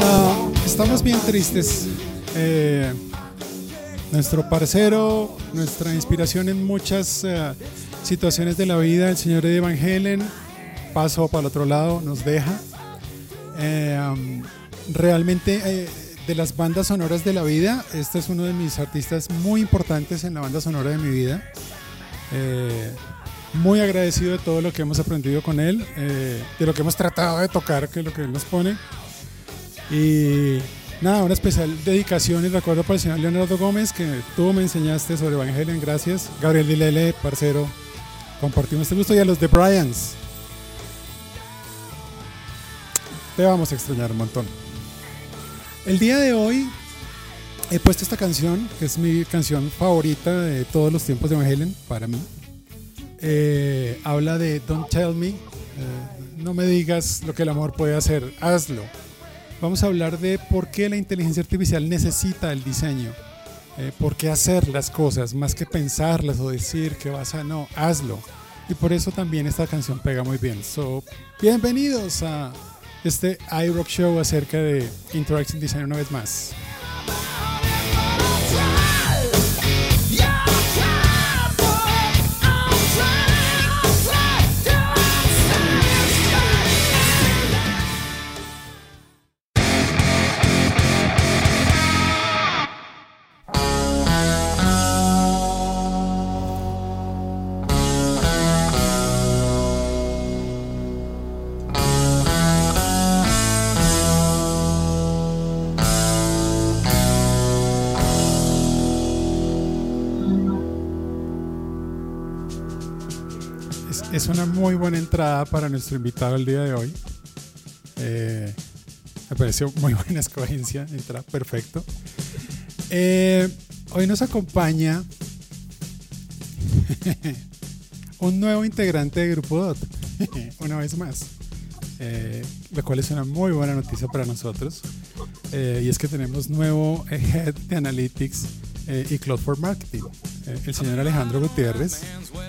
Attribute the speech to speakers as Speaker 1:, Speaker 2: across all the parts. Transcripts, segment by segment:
Speaker 1: Ah, estamos bien tristes. Eh, nuestro parcero, nuestra inspiración en muchas eh, situaciones de la vida, el señor Eddie Van paso para el otro lado, nos deja. Eh, realmente eh, de las bandas sonoras de la vida, este es uno de mis artistas muy importantes en la banda sonora de mi vida. Eh, muy agradecido de todo lo que hemos aprendido con él, eh, de lo que hemos tratado de tocar, que es lo que él nos pone. Y nada, una especial dedicación y recuerdo para el señor Leonardo Gómez, que tú me enseñaste sobre Evangelion, gracias. Gabriel Dilele, parcero, compartimos este gusto. Y a los de Bryans, te vamos a extrañar un montón. El día de hoy he puesto esta canción, que es mi canción favorita de todos los tiempos de Evangelion, para mí. Eh, habla de Don't Tell Me, eh, no me digas lo que el amor puede hacer, hazlo. Vamos a hablar de por qué la inteligencia artificial necesita el diseño, eh, por qué hacer las cosas, más que pensarlas o decir que vas a, no, hazlo. Y por eso también esta canción pega muy bien. So, bienvenidos a este iRock Show acerca de Interaction Design una vez más. Es, una muy buena entrada para nuestro invitado el día de hoy. Eh, me pareció muy buena escogencia, entra perfecto. Eh, hoy nos acompaña un nuevo integrante de Grupo DOT, una vez más, eh, lo cual es una muy buena noticia para nosotros. Y es que tenemos nuevo Head de Analytics y Cloud for Marketing, el señor Alejandro Gutiérrez,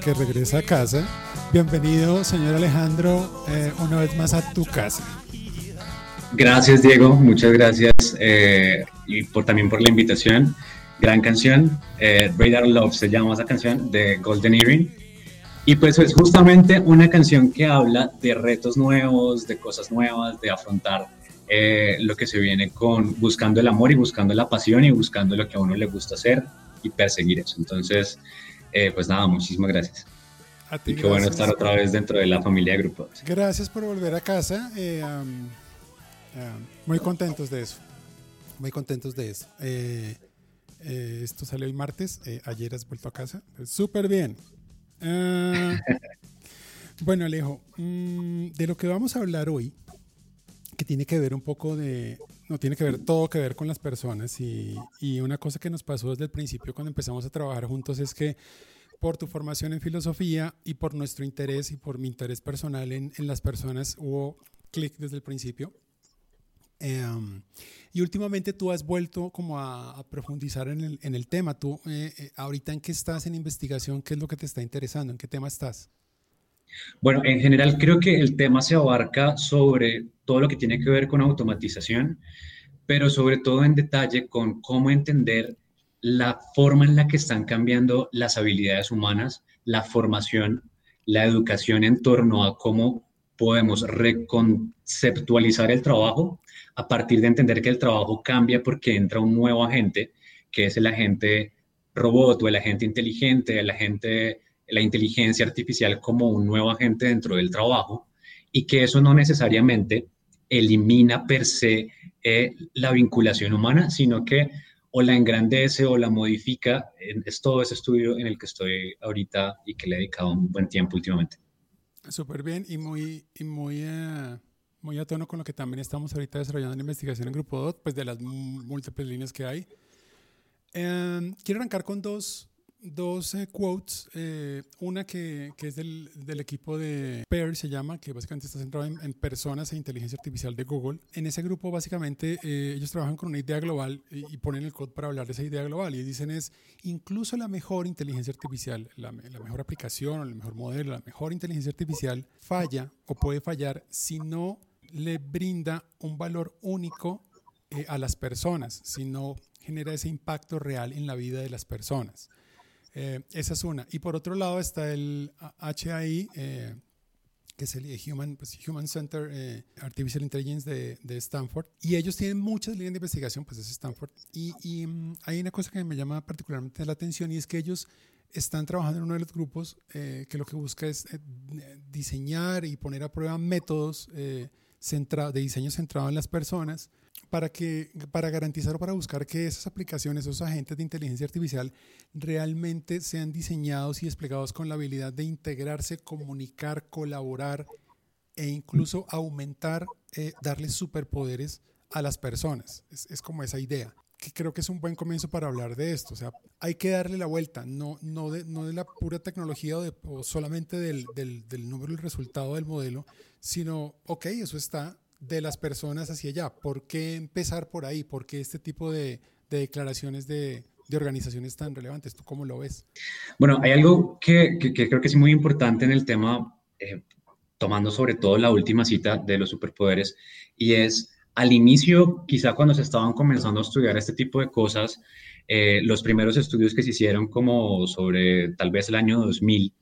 Speaker 1: que regresa a casa. Bienvenido, señor Alejandro, eh, una vez más a tu casa.
Speaker 2: Gracias, Diego. Muchas gracias. eh, y por, también por la invitación. Gran canción. Eh, Radar Love se llama esa canción de Golden Earring. Y pues es justamente una canción que habla de retos nuevos, de cosas nuevas, de afrontar eh, lo que se viene con buscando el amor y buscando la pasión y buscando lo que a uno le gusta hacer y perseguir eso. Entonces, eh, pues nada, muchísimas gracias.
Speaker 1: A ti,
Speaker 2: Y qué bueno estar otra vez dentro de la familia de Grupo.
Speaker 1: Gracias por volver a casa. eh, um, um, muy contentos de eso. Muy contentos de eso. Eh, esto salió el martes. ayer has vuelto a casa. Súper bien. Ah, bueno, Alejo, mm, de lo que vamos a hablar hoy, que tiene que ver un poco de, no tiene que ver todo que ver con las personas y, una cosa que nos pasó desde el principio cuando empezamos a trabajar juntos es que por tu formación en filosofía y por nuestro interés y por mi interés personal en, las personas hubo clic desde el principio. Em, y últimamente tú has vuelto como a, profundizar en el, en el tema. Tú, eh, eh, ahorita en qué estás en investigación, qué es lo que te está interesando, en qué tema estás.
Speaker 2: Bueno, en general creo que el tema se abarca sobre todo lo que tiene que ver con automatización, pero sobre todo en detalle con cómo entender la forma en la que están cambiando las habilidades humanas, la formación, la educación en torno a cómo podemos reconceptualizar el trabajo a partir de entender que el trabajo cambia porque entra un nuevo agente, que es el agente robot o el agente inteligente, el agente la inteligencia artificial como un nuevo agente dentro del trabajo y que eso no necesariamente elimina per se eh, la vinculación humana, sino que o la engrandece o la modifica. Es todo ese estudio en el que estoy ahorita y que le he dedicado un buen tiempo últimamente.
Speaker 1: Súper bien y muy, y muy, eh, muy a tono con lo que también estamos ahorita desarrollando en investigación en Grupo DOT, pues de las múltiples líneas que hay. Eh, quiero arrancar con dos dos eh, quotes. Eh, una que, que es del, del, equipo de PAIR, se llama, que básicamente está centrado en, personas e inteligencia artificial de Google. En ese grupo, básicamente, eh, ellos trabajan con una idea global y, ponen el code para hablar de esa idea global. Y dicen es, incluso la mejor inteligencia artificial, la, la mejor aplicación, el mejor modelo, la mejor inteligencia artificial, falla o puede fallar si no le brinda un valor único a las personas, si no genera ese impacto real en la vida de las personas. Eh, esa es una. Y por otro lado está el HAI, eh, que es el Human, pues, Human Center eh, Artificial Intelligence de, de, Stanford. Y ellos tienen muchas líneas de investigación, pues es Stanford. Y, y mm, hay una cosa que me llama particularmente la atención y es que ellos están trabajando en uno de los grupos que lo que busca es diseñar y poner a prueba métodos de diseño centrado en las personas para, que, para garantizar o para buscar que esas aplicaciones, esos agentes de inteligencia artificial realmente sean diseñados y desplegados con la habilidad de integrarse, comunicar, colaborar e incluso aumentar, eh, darles superpoderes a las personas. Es, es, como esa idea, que creo que es un buen comienzo para hablar de esto. O sea, hay que darle la vuelta, no, no, de, no de la pura tecnología o, de, o solamente del, del, del número y el resultado del modelo, sino, ok, eso está, de las personas hacia allá. ¿Por qué empezar por ahí? ¿Por qué este tipo de, declaraciones de, organizaciones tan relevantes? ¿Tú cómo lo ves?
Speaker 2: Bueno, hay algo que, creo que es muy importante en el tema, eh, tomando sobre todo la última cita de los superpoderes, y es al inicio, quizá cuando se estaban comenzando a estudiar este tipo de cosas, eh, los primeros estudios que se hicieron como sobre tal vez el año 2000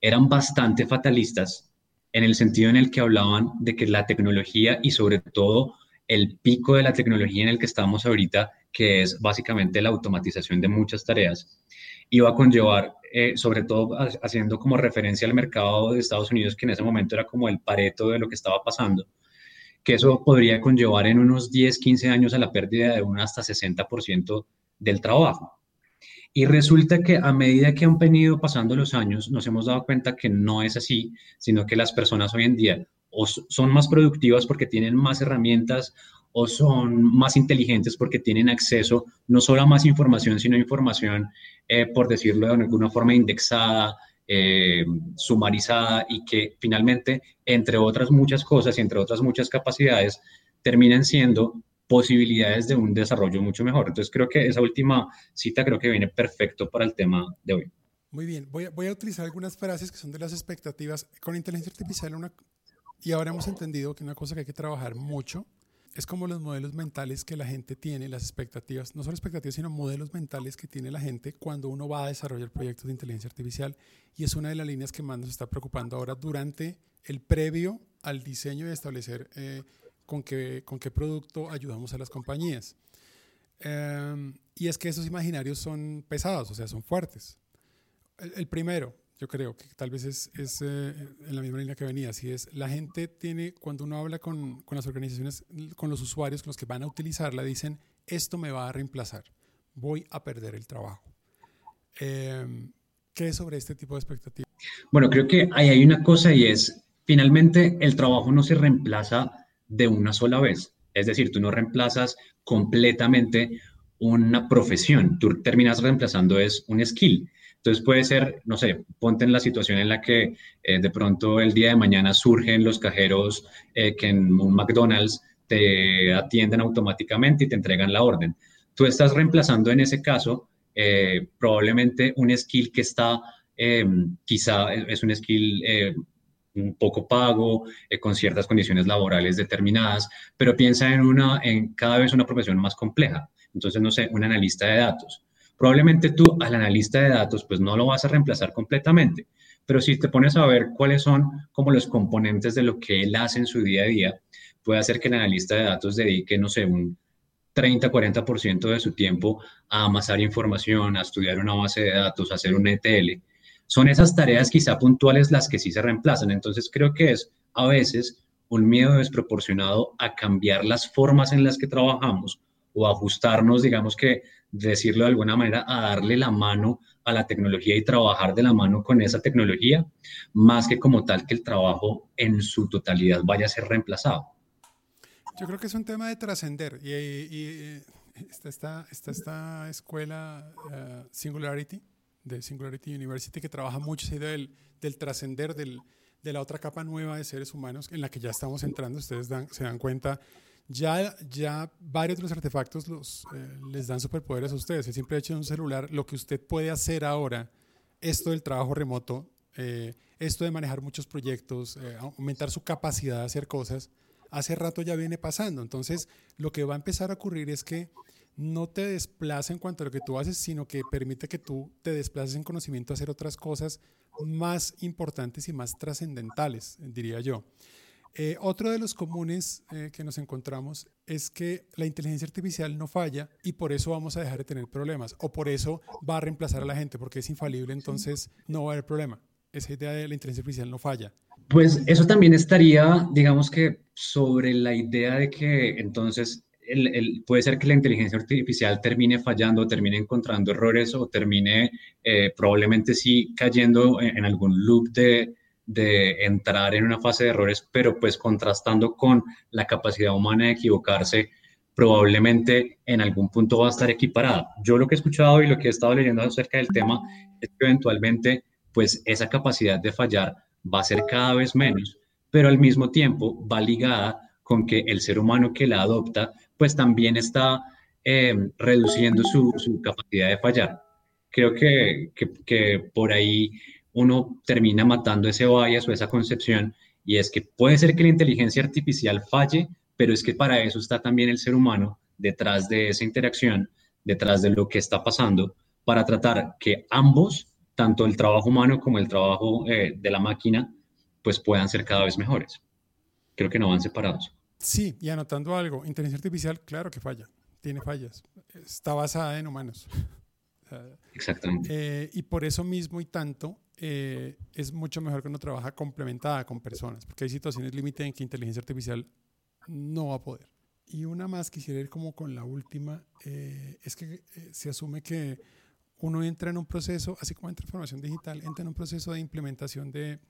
Speaker 2: eran bastante fatalistas en el sentido en el que hablaban de que la tecnología y sobre todo el pico de la tecnología en el que estamos ahorita, que es básicamente la automatización de muchas tareas, iba a conllevar, eh, sobre todo haciendo como referencia al mercado de Estados Unidos, que en ese momento era como el pareto de lo que estaba pasando, que eso podría conllevar en unos 10, 15 años a la pérdida de un hasta 60% del trabajo. Y resulta que a medida que han venido pasando los años, nos hemos dado cuenta que no es así, sino que las personas hoy en día o son más productivas porque tienen más herramientas o son más inteligentes porque tienen acceso no solo a más información, sino información, eh, por decirlo de alguna forma, indexada, eh, sumarizada y que finalmente, entre otras muchas cosas y entre otras muchas capacidades, terminan siendo posibilidades de un desarrollo mucho mejor. Entonces creo que esa última cita creo que viene perfecto para el tema de hoy.
Speaker 1: Muy bien, voy a, voy a utilizar algunas frases que son de las expectativas. Con inteligencia artificial, una, y ahora hemos entendido que una cosa que hay que trabajar mucho es como los modelos mentales que la gente tiene, las expectativas, no solo expectativas, sino modelos mentales que tiene la gente cuando uno va a desarrollar proyectos de inteligencia artificial. Y es una de las líneas que más nos está preocupando ahora durante el previo al diseño y establecer eh, con qué, con qué producto ayudamos a las compañías. Em, y es que esos imaginarios son pesados, o sea, son fuertes. El, primero, yo creo que tal vez es, es eh, en la misma línea que venía, si es la gente tiene, cuando uno habla con, con, las organizaciones, con los usuarios, con los que van a utilizarla, dicen, esto me va a reemplazar, voy a perder el trabajo. Em, ¿Qué es sobre este tipo de expectativas?
Speaker 2: Bueno, creo que ahí hay una cosa y es, finalmente el trabajo no se reemplaza de una sola vez. Es decir, tú no reemplazas completamente una profesión, tú terminas reemplazando es un skill. Entonces puede ser, no sé, ponte en la situación en la que eh, de pronto el día de mañana surgen los cajeros eh, que en un McDonald's te atienden automáticamente y te entregan la orden. Tú estás reemplazando en ese caso eh, probablemente un skill que está, quizá es un skill un poco pago, con ciertas condiciones laborales determinadas, pero piensa en, una, en cada vez una profesión más compleja. Entonces, no sé, un analista de datos. Probablemente tú al analista de datos, pues no lo vas a reemplazar completamente, pero si te pones a ver cuáles son como los componentes de lo que él hace en su día a día, puede hacer que el analista de datos dedique, no sé, un 30-40% de su tiempo a amasar información, a estudiar una base de datos, a hacer un ETL, son esas tareas quizá puntuales las que sí se reemplazan. Entonces creo que es a veces un miedo desproporcionado a cambiar las formas en las que trabajamos o ajustarnos, digamos que decirlo de alguna manera, a darle la mano a la tecnología y trabajar de la mano con esa tecnología, más que como tal que el trabajo en su totalidad vaya a ser reemplazado.
Speaker 1: Yo creo que es un tema de trascender y, y, esta, esta, esta, escuela uh, Singularity de Singularity University, que trabaja mucho esa idea del, del trascender de la otra capa nueva de seres humanos en la que ya estamos entrando. Ustedes se dan cuenta, ya, ya varios de los artefactos los, eh, les dan superpoderes a ustedes. El simple hecho de un celular, lo que usted puede hacer ahora, esto del trabajo remoto, eh, esto de manejar muchos proyectos, eh, aumentar su capacidad de hacer cosas, hace rato ya viene pasando. Entonces, lo que va a empezar a ocurrir es que no te desplaza en cuanto a lo que tú haces, sino que permite que tú te desplaces en conocimiento a hacer otras cosas más importantes y más trascendentales, diría yo. Eh, otro de los comunes eh, que nos encontramos es que la inteligencia artificial no falla y por eso vamos a dejar de tener problemas o por eso va a reemplazar a la gente porque es infalible, entonces no va a haber problema. Esa idea de la inteligencia artificial no falla.
Speaker 2: Pues eso también estaría, digamos que, sobre la idea de que entonces puede ser que la inteligencia artificial termine fallando, termine encontrando errores o termine eh, probablemente sí cayendo en, algún loop de, de, entrar en una fase de errores, pero pues contrastando con la capacidad humana de equivocarse, probablemente en algún punto va a estar equiparada. Yo lo que he escuchado y lo que he estado leyendo acerca del tema es que eventualmente pues esa capacidad de fallar va a ser cada vez menos, pero al mismo tiempo va ligada con que el ser humano que la adopta pues también está eh, reduciendo su, capacidad de fallar. Creo que, que, por ahí uno termina matando ese bias o esa concepción y es que puede ser que la inteligencia artificial falle, pero es que para eso está también el ser humano detrás de esa interacción, detrás de lo que está pasando, para tratar que ambos, tanto el trabajo humano como el trabajo eh, de la máquina, pues puedan ser cada vez mejores. Creo que no van separados.
Speaker 1: Sí, y anotando algo, inteligencia artificial, claro que falla, tiene fallas, está basada en humanos.
Speaker 2: Exactamente.
Speaker 1: Eh, y por eso mismo y tanto eh, es mucho mejor uno trabaja complementada con personas, porque hay situaciones límite en que inteligencia artificial no va a poder. Y una más, quisiera ir como con la última, eh, es que se asume que uno entra en un proceso, así como en transformación digital, entra en un proceso de implementación de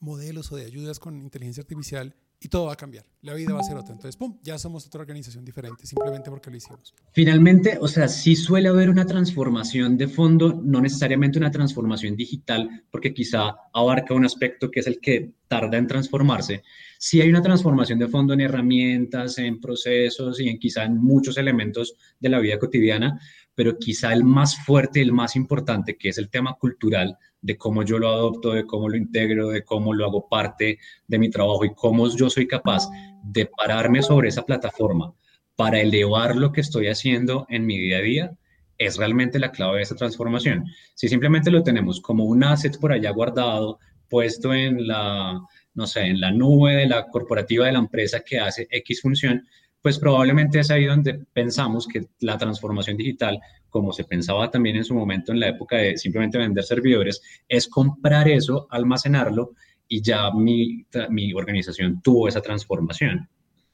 Speaker 1: modelos o de ayudas con inteligencia artificial y todo va a cambiar. La vida va a ser otra. Entonces, ¡pum! Ya somos otra organización diferente, simplemente porque lo hicimos.
Speaker 2: Finalmente, o sea, sí suele haber una transformación de fondo, no necesariamente una transformación digital, porque quizá abarca un aspecto que es el que tarda en transformarse. Sí hay una transformación de fondo en herramientas, en procesos y en quizá en muchos elementos de la vida cotidiana, pero quizá el más fuerte, el más importante, que es el tema cultural, de cómo yo lo adopto, de cómo lo integro, de cómo lo hago parte de mi trabajo y cómo yo soy capaz de pararme sobre esa plataforma para elevar lo que estoy haciendo en mi día a día, es realmente la clave de esa transformación. Si simplemente lo tenemos como un asset por allá guardado, puesto en la, no sé, en la nube de la corporativa de la empresa que hace X función, pues probablemente es ahí donde pensamos que la transformación digital, como se pensaba también en su momento en la época de simplemente vender servidores, es comprar eso, almacenarlo y ya mi, mi organización tuvo esa transformación.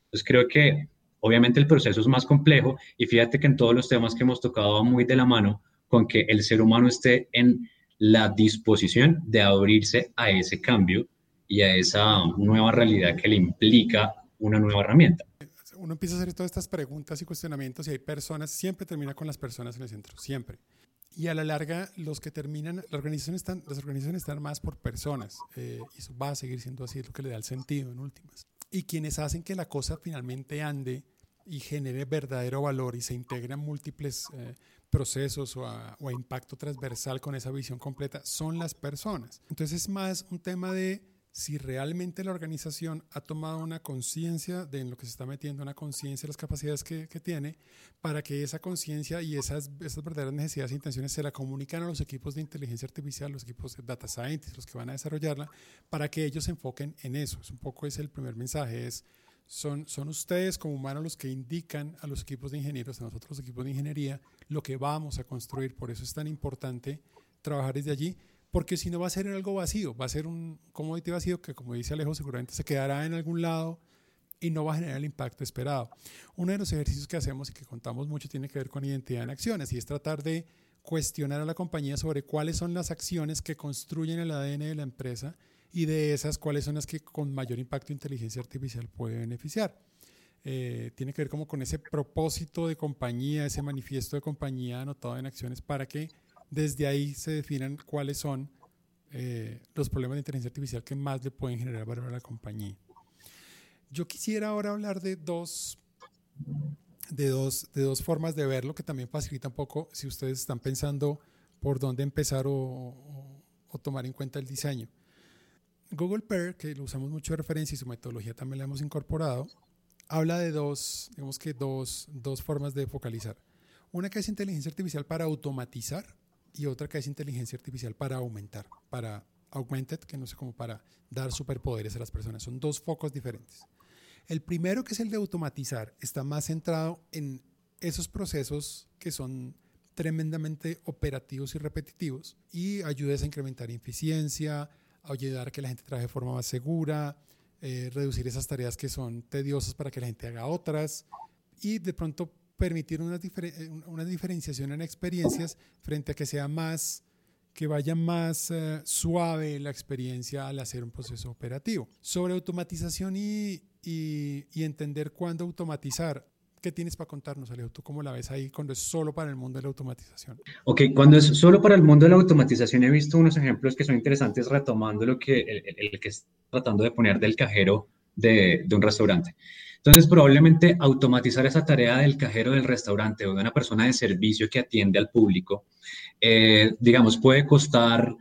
Speaker 2: Entonces creo que obviamente el proceso es más complejo y fíjate que en todos los temas que hemos tocado va muy de la mano con que el ser humano esté en la disposición de abrirse a ese cambio y a esa nueva realidad que le implica una nueva herramienta
Speaker 1: uno empieza a hacer todas estas preguntas y cuestionamientos y hay personas, siempre termina con las personas en el centro, siempre. Y a la larga, los que terminan, las organizaciones están, las organizaciones están más por personas eh, y eso va a seguir siendo así, es lo que le da el sentido en últimas. Y quienes hacen que la cosa finalmente ande y genere verdadero valor y se integren múltiples eh, procesos o a, o a impacto transversal con esa visión completa son las personas. Entonces es más un tema de si realmente la organización ha tomado una conciencia de en lo que se está metiendo, una conciencia de las capacidades que, tiene, para que esa conciencia y esas, esas verdaderas necesidades e intenciones se la comunican a los equipos de inteligencia artificial, los equipos de data scientists, los que van a desarrollarla, para que ellos se enfoquen en eso. Es un poco ese el primer mensaje, es son, son ustedes como humanos los que indican a los equipos de ingenieros, a nosotros los equipos de ingeniería, lo que vamos a construir. Por eso es tan importante trabajar desde allí porque si no va a ser algo vacío, va a ser un commodity vacío que, como dice Alejo, seguramente se quedará en algún lado y no va a generar el impacto esperado. Uno de los ejercicios que hacemos y que contamos mucho tiene que ver con identidad en acciones y es tratar de cuestionar a la compañía sobre cuáles son las acciones que construyen el ADN de la empresa y de esas cuáles son las que con mayor impacto inteligencia artificial puede beneficiar. Eh, tiene que ver como con ese propósito de compañía, ese manifiesto de compañía anotado en acciones para que desde ahí se definen cuáles son eh, los problemas de inteligencia artificial que más le pueden generar valor a la compañía. Yo quisiera ahora hablar de dos, de dos, de dos formas de verlo que también facilita un poco si ustedes están pensando por dónde empezar o, o tomar en cuenta el diseño. Google Pair, que lo usamos mucho de referencia y su metodología también la hemos incorporado, habla de dos, digamos que dos, dos formas de focalizar. Una que es inteligencia artificial para automatizar y otra que es inteligencia artificial para aumentar, para augmented, que no sé cómo para dar superpoderes a las personas. Son dos focos diferentes. El primero, que es el de automatizar, está más centrado en esos procesos que son tremendamente operativos y repetitivos y ayuda a incrementar eficiencia, ayudar a que la gente trabaje de forma más segura, eh, reducir esas tareas que son tediosas para que la gente haga otras y de pronto permitir una, eh, una diferenciación en experiencias frente a que sea más, que vaya más eh, suave la experiencia al hacer un proceso operativo. Sobre automatización y, y, y entender cuándo automatizar, ¿Qué tienes para contarnos, Alejo? ¿Tú cómo la ves ahí cuando es solo para el mundo de la automatización?
Speaker 2: Ok, cuando es solo para el mundo de la automatización he visto unos ejemplos que son interesantes retomando lo que el, que está tratando de poner del cajero de, un restaurante. Entonces, probablemente automatizar esa tarea del cajero del restaurante o de una persona de servicio que atiende al público, eh, digamos, puede costar,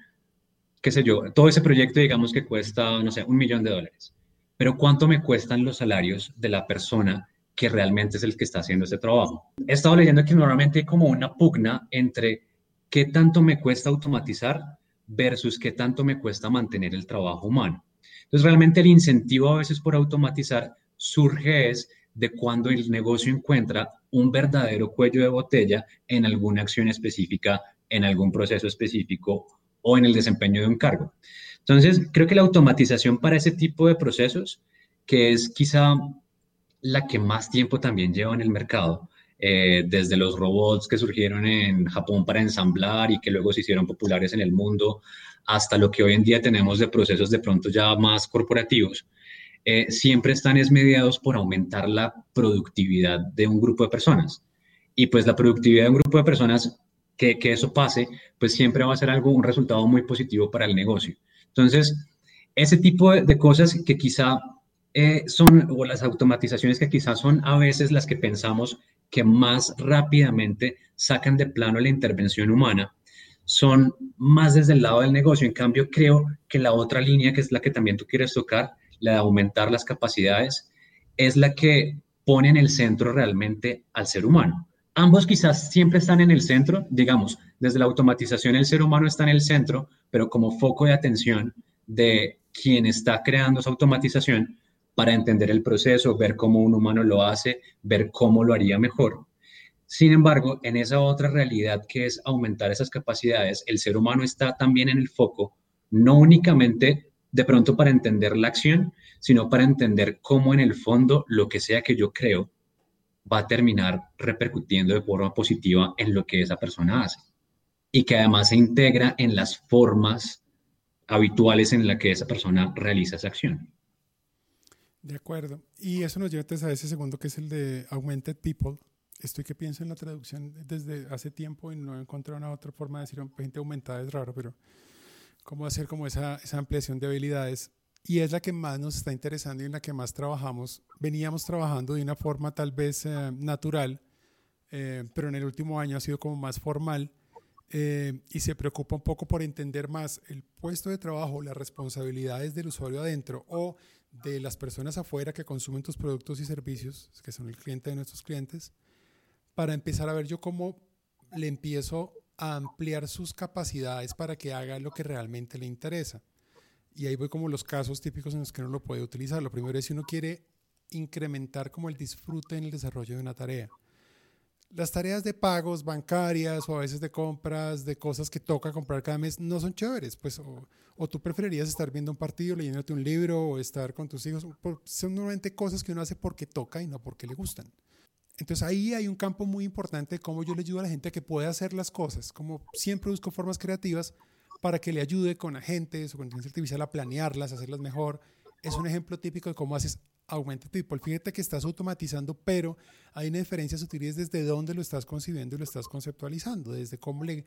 Speaker 2: qué sé yo, todo ese proyecto, digamos que cuesta, no sé, un millón de dólares. Pero ¿cuánto me cuestan los salarios de la persona que realmente es el que está haciendo ese trabajo. He estado leyendo que normalmente hay como una pugna entre qué tanto me cuesta automatizar versus qué tanto me cuesta mantener el trabajo humano. Entonces, realmente el incentivo a veces por automatizar surge es de cuando el negocio encuentra un verdadero cuello de botella en alguna acción específica, en algún proceso específico o en el desempeño de un cargo. Entonces, creo que la automatización para ese tipo de procesos, que es quizá la que más tiempo también lleva en el mercado, eh, desde los robots que surgieron en Japón para ensamblar y que luego se hicieron populares en el mundo, hasta lo que hoy en día tenemos de procesos de pronto ya más corporativos, eh, siempre están es mediados por aumentar la productividad de un grupo de personas. Y pues la productividad de un grupo de personas, que, que eso pase, pues siempre va a ser algo, un resultado muy positivo para el negocio. Entonces, ese tipo de, de cosas que quizá eh, son, o las automatizaciones que quizás son a veces las que pensamos que más rápidamente sacan de plano la intervención humana, son más desde el lado del negocio. En cambio, creo que la otra línea, que es la que también tú quieres tocar, la de aumentar las capacidades, es la que pone en el centro realmente al ser humano. Ambos quizás siempre están en el centro, digamos, desde la automatización el ser humano está en el centro, pero como foco de atención de quien está creando esa automatización, para entender el proceso, ver cómo un humano lo hace, ver cómo lo haría mejor. Sin embargo, en esa otra realidad que es aumentar esas capacidades, el ser humano está también en el foco, no únicamente de pronto para entender la acción, sino para entender cómo en el fondo lo que sea que yo creo va a terminar repercutiendo de forma positiva en lo que esa persona hace y que además se integra en las formas habituales en las que esa persona realiza esa acción.
Speaker 1: De acuerdo. Y eso nos lleva a ese segundo que es el de Augmented People. Estoy que pienso en la traducción desde hace tiempo y no he encontrado una otra forma de decir gente aumentada, es raro, pero cómo hacer como esa, esa ampliación de habilidades. Y es la que más nos está interesando y en la que más trabajamos. Veníamos trabajando de una forma tal vez eh, natural, eh, pero en el último año ha sido como más formal eh, y se preocupa un poco por entender más el puesto de trabajo, las responsabilidades del usuario adentro o de las personas afuera que consumen tus productos y servicios, que son el cliente de nuestros clientes, para empezar a ver yo cómo le empiezo a ampliar sus capacidades para que haga lo que realmente le interesa. Y ahí voy como los casos típicos en los que uno lo puede utilizar. Lo primero es si uno quiere incrementar como el disfrute en el desarrollo de una tarea las tareas de pagos bancarias o a veces de compras, de cosas que toca comprar cada mes, no son chéveres. Pues, o, tú preferirías estar viendo un partido, leyéndote un libro o estar con tus hijos. Son normalmente cosas que uno hace porque toca y no porque le gustan. Entonces ahí hay un campo muy importante de cómo yo le ayudo a la gente a que pueda hacer las cosas. Como siempre busco formas creativas para que le ayude con agentes o con inteligencia artificial a planearlas, a hacerlas mejor. Es un ejemplo típico de cómo haces Augmented People. Fíjate que estás automatizando, pero hay una diferencia sutil desde dónde lo estás concibiendo y lo estás conceptualizando, desde cómo le,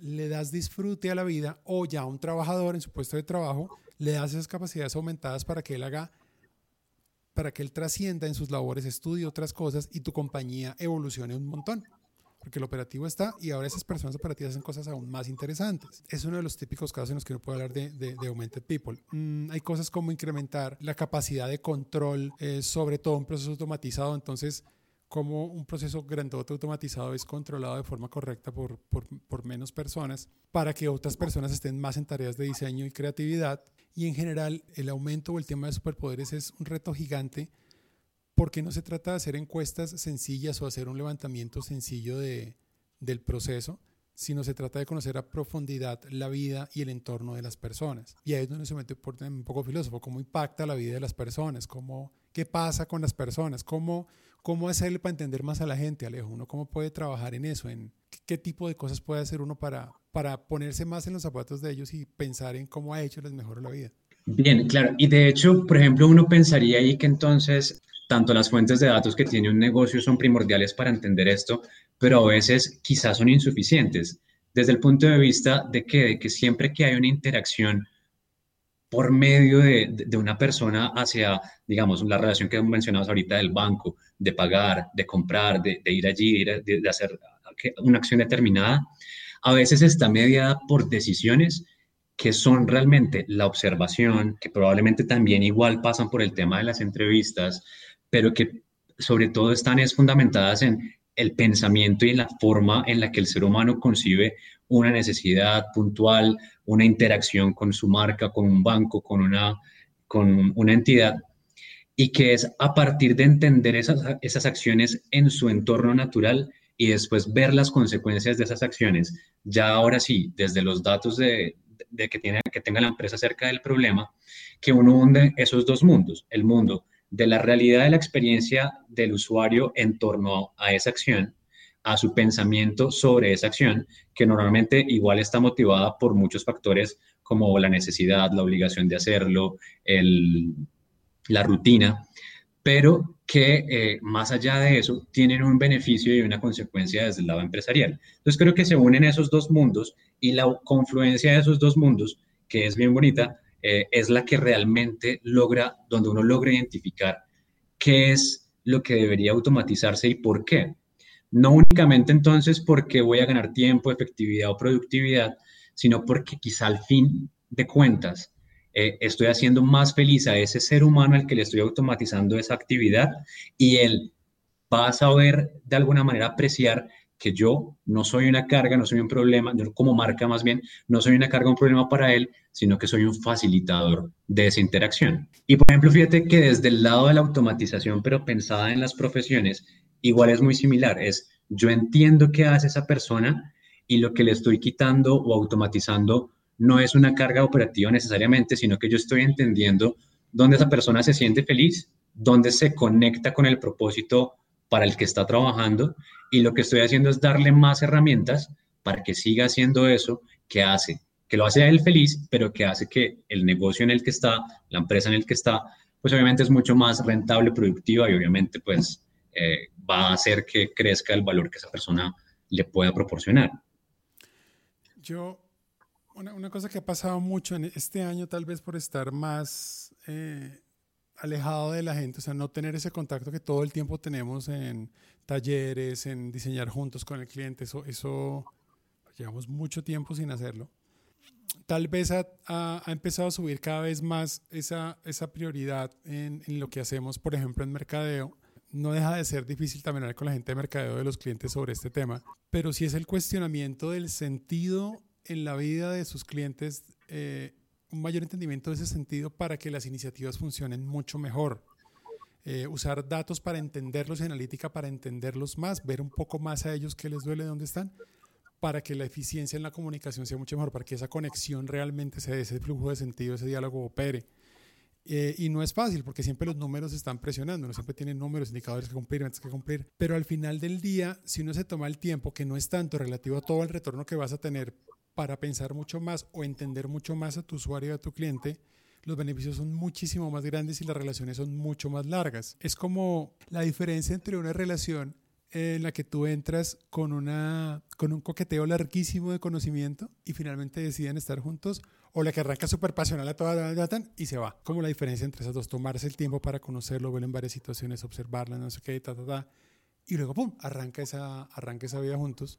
Speaker 1: le das disfrute a la vida o ya a un trabajador en su puesto de trabajo, le das esas capacidades aumentadas para que él haga, para que él trascienda en sus labores, estudie otras cosas y tu compañía evolucione un montón porque el operativo está y ahora esas personas operativas hacen cosas aún más interesantes. Es uno de los típicos casos en los que uno puede hablar de, de, Augmented People. Mm, hay cosas como incrementar la capacidad de control, eh, sobre todo un proceso automatizado, entonces como un proceso grandote automatizado es controlado de forma correcta por, por, por, menos personas para que otras personas estén más en tareas de diseño y creatividad. Y en general, el aumento o el tema de superpoderes es un reto gigante porque no se trata de hacer encuestas sencillas o hacer un levantamiento sencillo de, del proceso, sino se trata de conocer a profundidad la vida y el entorno de las personas. Y ahí es donde se mete un poco filósofo, cómo impacta la vida de las personas, cómo, qué pasa con las personas, cómo, cómo hacerle para entender más a la gente, Alejo, uno cómo puede trabajar en eso, en qué tipo de cosas puede hacer uno para, para ponerse más en los zapatos de ellos y pensar en cómo ha hecho les mejor la vida.
Speaker 2: Bien, claro. Y de hecho, por ejemplo, uno pensaría ahí que entonces tanto las fuentes de datos que tiene un negocio son primordiales para entender esto, pero a veces quizás son insuficientes. Desde el punto de vista de que, siempre que hay una interacción por medio de, una persona hacia, digamos, la relación que mencionamos ahorita del banco, de pagar, de comprar, de, de ir allí, de, de, hacer una acción determinada, a veces está mediada por decisiones que son realmente la observación, que probablemente también igual pasan por el tema de las entrevistas, pero que sobre todo están es fundamentadas en el pensamiento y en la forma en la que el ser humano concibe una necesidad puntual, una interacción con su marca, con un banco, con una, con una entidad, y que es a partir de entender esas, esas acciones en su entorno natural y después ver las consecuencias de esas acciones, ya ahora sí, desde los datos de, de que, tiene, que tenga la empresa cerca del problema, que uno hunde esos dos mundos, el mundo de la realidad de la experiencia del usuario en torno a esa acción, a su pensamiento sobre esa acción, que normalmente igual está motivada por muchos factores como la necesidad, la obligación de hacerlo, la rutina, pero que eh, más allá de eso tienen un beneficio y una consecuencia desde el lado empresarial. Entonces creo que se unen esos dos mundos y la confluencia de esos dos mundos, que es bien bonita, eh, es la que realmente logra, donde uno logra identificar qué es lo que debería automatizarse y por qué. No únicamente entonces porque voy a ganar tiempo, efectividad o productividad, sino porque quizá al fin de cuentas eh, estoy haciendo más feliz a ese ser humano al que le estoy automatizando esa actividad y él va a saber de alguna manera apreciar que yo no soy una carga, no soy un problema, como marca más bien, no soy una carga, un problema para él, sino que soy un facilitador de esa interacción. Y por ejemplo, fíjate que desde el lado de la automatización, pero pensada en las profesiones, igual es muy similar, es yo entiendo qué hace esa persona y lo que le estoy quitando o automatizando no es una carga operativa necesariamente, sino que yo estoy entendiendo dónde esa persona se siente feliz, dónde se conecta con el propósito para el que está trabajando y lo que estoy haciendo es darle más herramientas para que siga haciendo eso que hace, que lo hace a él feliz, pero que hace que el negocio en el que está, la empresa en el que está, pues obviamente es mucho más rentable, productiva y obviamente pues eh, va a hacer que crezca el valor que esa persona le pueda proporcionar.
Speaker 1: Yo, una, una cosa que ha pasado mucho en este año, tal vez por estar más eh, alejado de la gente, o sea, no tener ese contacto que todo el tiempo tenemos en talleres, en diseñar juntos con el cliente, eso, eso llevamos mucho tiempo sin hacerlo. Tal vez ha, ha, empezado a subir cada vez más esa, esa prioridad en, en, lo que hacemos, por ejemplo, en mercadeo. No deja de ser difícil también hablar con la gente de mercadeo de los clientes sobre este tema, pero sí es el cuestionamiento del sentido en la vida de sus clientes eh, un mayor entendimiento de ese sentido para que las iniciativas funcionen mucho mejor. Eh, usar datos para entenderlos, analítica para entenderlos más, ver un poco más a ellos qué les duele, dónde están, para que la eficiencia en la comunicación sea mucho mejor, para que esa conexión realmente se dé, ese flujo de sentido, ese diálogo opere. Eh, y no es fácil porque siempre los números están presionando, no siempre tienen números, indicadores que cumplir, metas que cumplir. Pero al final del día, si uno se toma el tiempo, que no es tanto relativo a todo el retorno que vas a tener para pensar mucho más o entender mucho más a tu usuario y a tu cliente, los beneficios son muchísimo más grandes y las relaciones son mucho más largas. Es como la diferencia entre una relación en la que tú entras con, una, con un coqueteo larguísimo de conocimiento y finalmente deciden estar juntos, o la que arranca súper pasional a toda la data y se va. Como la diferencia entre esas dos, tomarse el tiempo para conocerlo, verlo en varias situaciones, observarla, no sé qué, ta, ta, ta, y luego, ¡pum!, arranca esa, arranca esa vida juntos.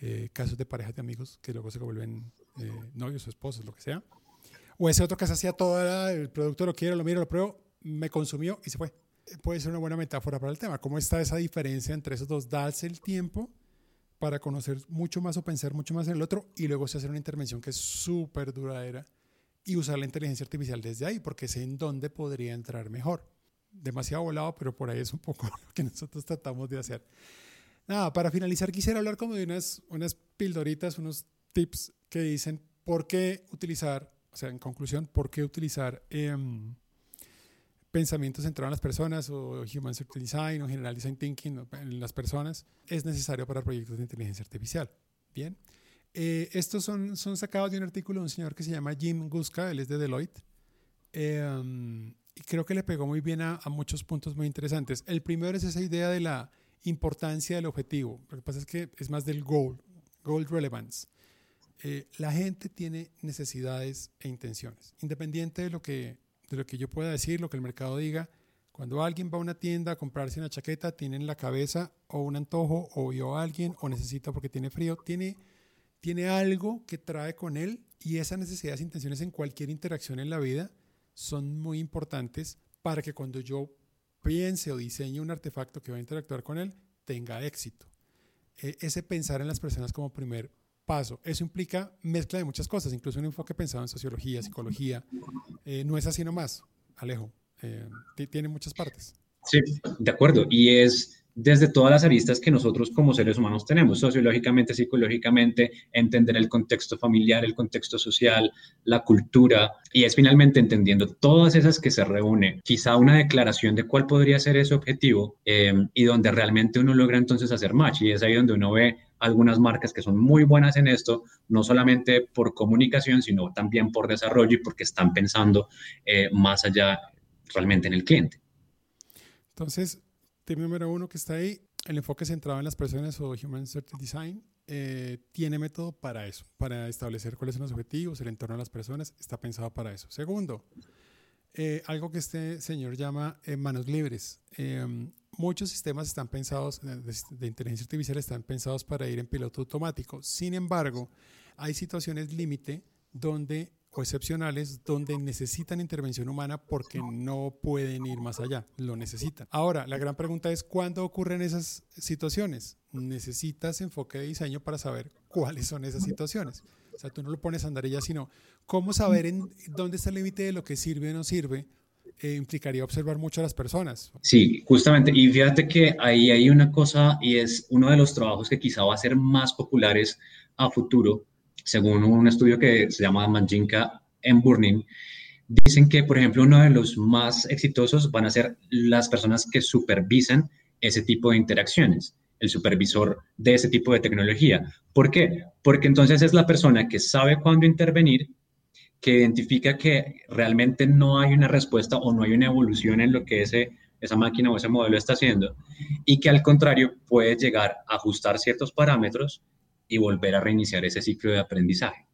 Speaker 1: Eh, casos de parejas de amigos que luego se vuelven eh, novios o esposos, lo que sea. O ese otro que se hacía todo, el producto lo quiero, lo miro, lo pruebo, me consumió y se fue puede ser una buena metáfora para el tema. ¿Cómo está esa diferencia entre esos dos? Darse el tiempo para conocer mucho más o pensar mucho más en el otro y luego se hacer una intervención que es súper duradera y usar la inteligencia artificial desde ahí, porque sé en dónde podría entrar mejor. Demasiado volado, pero por ahí es un poco lo que nosotros tratamos de hacer. Nada, para finalizar quisiera hablar como de unas, unas pildoritas, unos tips que dicen por qué utilizar, o sea, en conclusión, por qué utilizar eh, pensamiento centrado en las personas o Human Centered Design o General Design Thinking en las personas es necesario para proyectos de inteligencia artificial. Bien. Eh, estos son, son sacados de un artículo de un señor que se llama Jim Guska, él es de Deloitte. Eh, y creo que le pegó muy bien a, a, muchos puntos muy interesantes. El primero es esa idea de la importancia del objetivo. Lo que pasa es que es más del goal, goal relevance. Eh, la gente tiene necesidades e intenciones, independiente de lo que de lo que yo pueda decir, lo que el mercado diga. Cuando alguien va a una tienda a comprarse una chaqueta, tiene en la cabeza o un antojo o vio a alguien o necesita porque tiene frío, tiene, tiene algo que trae con él y esas necesidades e intenciones en cualquier interacción en la vida son muy importantes para que cuando yo piense o diseñe un artefacto que va a interactuar con él, tenga éxito. E, ese pensar en las personas como primer paso. Eso implica mezcla de muchas cosas, incluso un enfoque pensado en sociología, psicología. Eh, no es así nomás, Alejo. Eh, tiene muchas partes.
Speaker 2: Sí, de acuerdo. Y es desde todas las aristas que nosotros como seres humanos tenemos, sociológicamente, psicológicamente, entender el contexto familiar, el contexto social, la cultura, y es finalmente entendiendo todas esas que se reúnen, quizá una declaración de cuál podría ser ese objetivo eh, y donde realmente uno logra entonces hacer match, y es ahí donde uno ve algunas marcas que son muy buenas en esto, no solamente por comunicación, sino también por desarrollo y porque están pensando eh, más allá realmente en el cliente.
Speaker 1: Entonces, tip número uno que está ahí, el enfoque centrado en las personas o Human Centered Design eh, tiene método para eso, para establecer cuáles son los objetivos, el entorno de las personas, está pensado para eso. Segundo, eh, algo que este señor llama manos libres muchos sistemas están pensados, de, inteligencia artificial están pensados para ir en piloto automático. Sin embargo, hay situaciones límite donde o excepcionales donde necesitan intervención humana porque no pueden ir más allá, lo necesitan. Ahora, la gran pregunta es, ¿cuándo ocurren esas situaciones? Necesitas enfoque de diseño para saber cuáles son esas situaciones. O sea, tú no lo pones a andar ya, sino cómo saber en dónde está el límite de lo que sirve o no sirve eh, implicaría observar mucho a las personas.
Speaker 2: Sí, justamente. Y fíjate que ahí hay una cosa y es uno de los trabajos que quizá va a ser más populares a futuro, según un estudio que se llama Manjinka en Burning. Dicen que, por ejemplo, uno de los más exitosos van a ser las personas que supervisan ese tipo de interacciones, el supervisor de ese tipo de tecnología. ¿Por qué? Porque entonces es la persona que sabe cuándo intervenir que identifica que realmente no hay una respuesta o no hay una evolución en lo que ese, esa máquina o ese modelo está haciendo y que al contrario puede llegar a ajustar ciertos parámetros y volver a reiniciar ese ciclo de aprendizaje.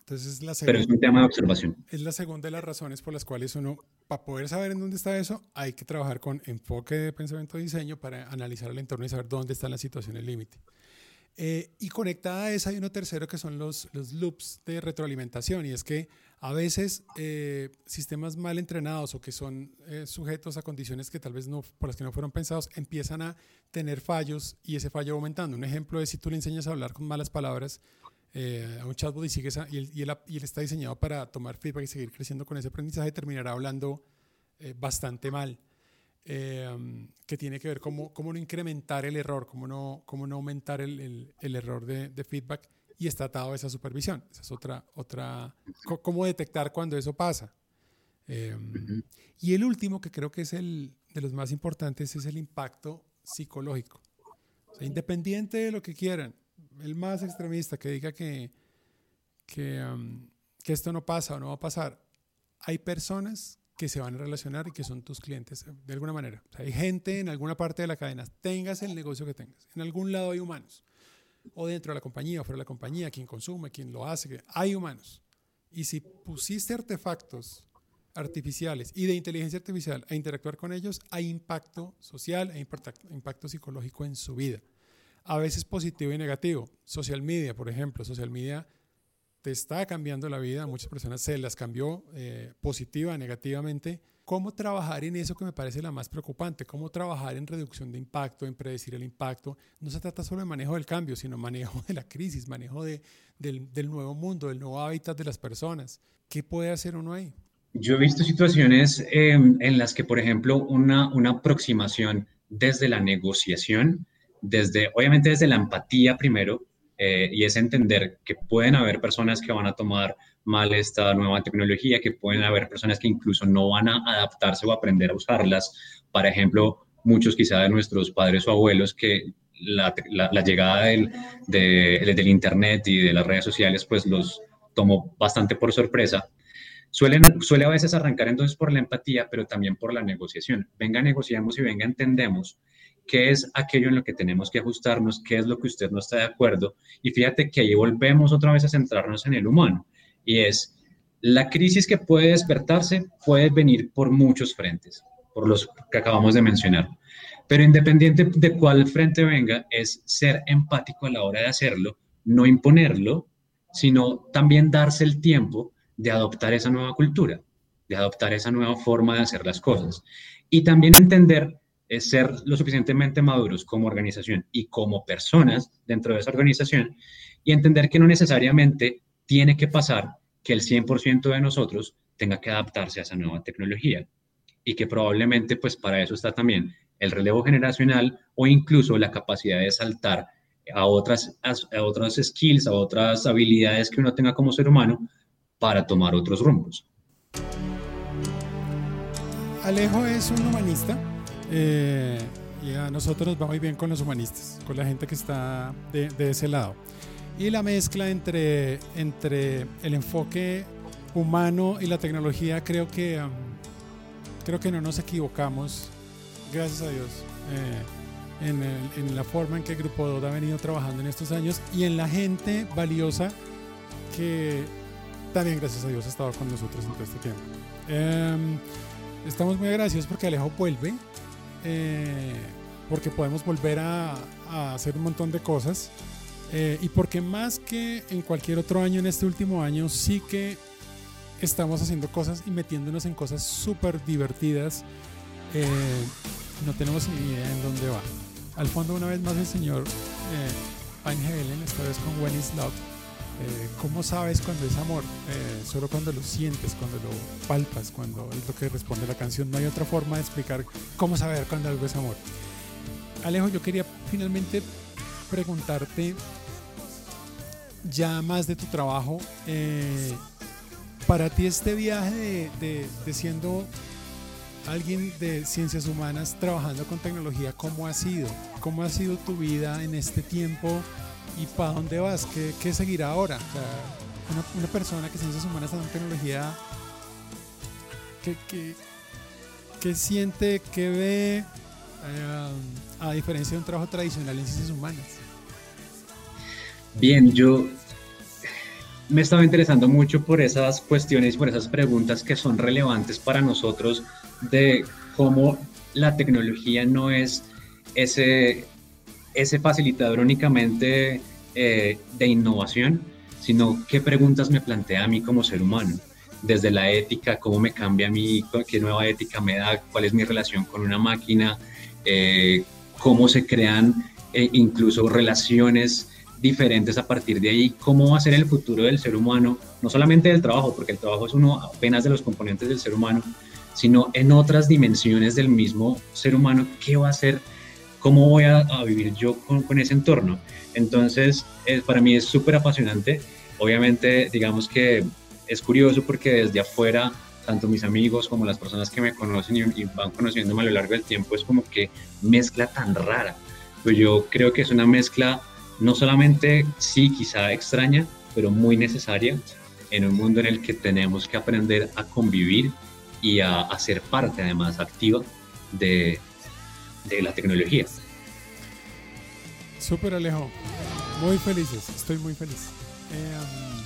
Speaker 1: Entonces, la
Speaker 2: Pero es un tema de observación.
Speaker 1: Es la segunda de las razones por las cuales uno, para poder saber en dónde está eso, hay que trabajar con enfoque de pensamiento y diseño para analizar el entorno y saber dónde están las situaciones límite. Eh, y conectada a esa hay uno tercero que son los, los loops de retroalimentación y es que a veces eh, sistemas mal entrenados o que son eh, sujetos a condiciones que tal vez no, por las que no fueron pensados empiezan a tener fallos y ese fallo aumentando. Un ejemplo es si tú le enseñas a hablar con malas palabras a un chatbot y, sigues y, él, y, él, y, él, está diseñado para tomar feedback y seguir creciendo con ese aprendizaje, terminará hablando bastante mal. Em, que tiene que ver cómo, cómo no incrementar el error, cómo no, cómo no aumentar el, el, error de, de, feedback y está atado a esa supervisión. Esa es otra, otra cómo detectar cuando eso pasa. Em, y el último, que creo que es el de los más importantes, es el impacto psicológico. independiente de lo que quieran, el más extremista que diga que, que, em, que esto no pasa o no va a pasar, hay personas que se van a relacionar y que son tus clientes de alguna manera. hay gente en alguna parte de la cadena, tengas el negocio que tengas. En algún lado hay humanos. O dentro de la compañía, o fuera de la compañía, quien consume, quien lo hace, hay humanos. Y si pusiste artefactos artificiales y de inteligencia artificial a interactuar con ellos, hay impacto social e impacto psicológico en su vida. A veces positivo y negativo. Social media, por ejemplo. Social media te está cambiando la vida. A muchas personas se las cambió eh, positiva, negativamente. ¿Cómo trabajar en eso que me parece la más preocupante? ¿Cómo trabajar en reducción de impacto, en predecir el impacto? No se trata solo de manejo del cambio, sino manejo de la crisis, manejo de, del, del nuevo mundo, del nuevo hábitat de las personas. ¿Qué puede hacer uno ahí?
Speaker 2: Yo he visto situaciones em, en las que, por ejemplo, una, una aproximación desde la negociación, desde, obviamente desde la empatía primero, eh, y es entender que pueden haber personas que van a tomar mal esta nueva tecnología, que pueden haber personas que incluso no van a adaptarse o aprender a usarlas. Por ejemplo, muchos quizá de nuestros padres o abuelos que la, llegada del, del Internet y de las redes sociales pues los tomó bastante por sorpresa Suelen, suele a veces arrancar entonces por la empatía, pero también por la negociación. Venga, negociamos y venga, entendemos qué es aquello en lo que tenemos que ajustarnos, qué es lo que usted no está de acuerdo. Y fíjate que ahí volvemos otra vez a centrarnos en el humano. Y es, la crisis que puede despertarse puede venir por muchos frentes, por los que acabamos de mencionar. Pero independiente de cuál frente venga, es ser empático a la hora de hacerlo, no imponerlo, sino también darse el tiempo de adoptar esa nueva cultura, de adoptar esa nueva forma de hacer las cosas. Y también entender es ser lo suficientemente maduros como organización y como personas dentro de esa organización y entender que no necesariamente tiene que pasar que el 100% de nosotros tenga que adaptarse a esa nueva tecnología y que probablemente pues para eso está también el relevo generacional o incluso la capacidad de saltar a otras, a, otras skills, a otras habilidades que uno tenga como ser humano para tomar otros rumbos.
Speaker 1: Alejo es un humanista eh, y a nosotros nos va muy bien con los humanistas, con la gente que está de, ese lado. Y la mezcla entre, entre el enfoque humano y la tecnología, creo que, um, creo que no nos equivocamos, gracias a Dios, eh, en, en, la forma en que Grupo Dot ha venido trabajando en estos años y en la gente valiosa que también gracias a Dios ha estado con nosotros en todo este tiempo. Em, estamos muy agradecidos porque Alejo vuelve, eh, porque podemos volver a, hacer un montón de cosas eh, y porque más que en cualquier otro año en este último año sí que estamos haciendo cosas y metiéndonos en cosas súper divertidas. Eh, no tenemos ni idea en dónde va. Al fondo una vez más el señor Van Helen, esta vez con When Is eh, ¿Cómo sabes cuando es amor? Eh, solo cuando lo sientes, cuando lo palpas, cuando es lo que responde la canción. No hay otra forma de explicar cómo saber cuando algo es amor. Alejo, yo quería finalmente preguntarte ya más de tu trabajo. Eh, para ti este viaje de, de, siendo alguien de ciencias humanas trabajando con tecnología, ¿cómo ha sido? ¿Cómo ha sido tu vida en este tiempo? ¿Y para dónde vas? ¿Qué, qué seguirá ahora? una, persona que ciencias humanas en tecnología, ¿qué, qué, siente, qué ve, eh, a diferencia de un trabajo tradicional en ciencias humanas?
Speaker 2: Bien, yo me estaba interesando mucho por esas cuestiones, por esas preguntas que son relevantes para nosotros de cómo la tecnología no es ese ese facilitador únicamente eh, de innovación, sino qué preguntas me plantea a mí como ser humano, desde la ética, cómo me cambia a mí, qué nueva ética me da, cuál es mi relación con una máquina, eh, cómo se crean eh, incluso relaciones diferentes a partir de ahí, cómo va a ser el futuro del ser humano, no solamente del trabajo, porque el trabajo es uno apenas de los componentes del ser humano, sino en otras dimensiones del mismo ser humano, qué va a ser ¿cómo voy a, vivir yo con, ese entorno? Entonces, para mí es súper apasionante. Obviamente, digamos que es curioso porque desde afuera, tanto mis amigos como las personas que me conocen y, van conociéndome a lo largo del tiempo, es como que mezcla tan rara. Pero yo creo que es una mezcla no solamente, sí, quizá extraña, pero muy necesaria en un mundo en el que tenemos que aprender a convivir y a, ser parte además activa de, de la tecnología.
Speaker 1: Súper Alejo, muy felices, estoy muy feliz. Eh, um,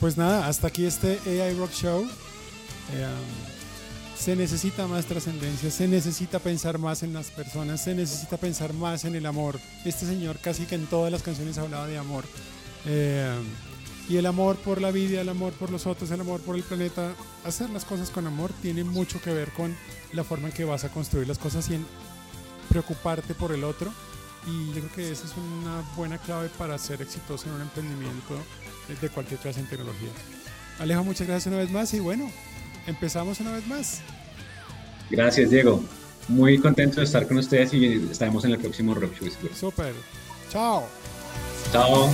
Speaker 1: pues nada, hasta aquí este AI Rock Show. Eh, um, se necesita más trascendencia, se necesita pensar más en las personas, se necesita pensar más en el amor. Este señor casi que en todas las canciones hablaba de amor. Eh, y el amor por la vida, el amor por los otros, el amor por el planeta, hacer las cosas con amor tiene mucho que ver con la forma en que vas a construir las cosas y en preocuparte por el otro. Y yo creo que esa es una buena clave para ser exitoso en un emprendimiento de cualquier clase en tecnología. Alejo, muchas gracias una vez más y bueno, empezamos una vez más.
Speaker 2: Gracias, Diego. Muy contento de estar con ustedes y estaremos en el próximo Rock Show.
Speaker 1: Super. Chao.
Speaker 2: Chao.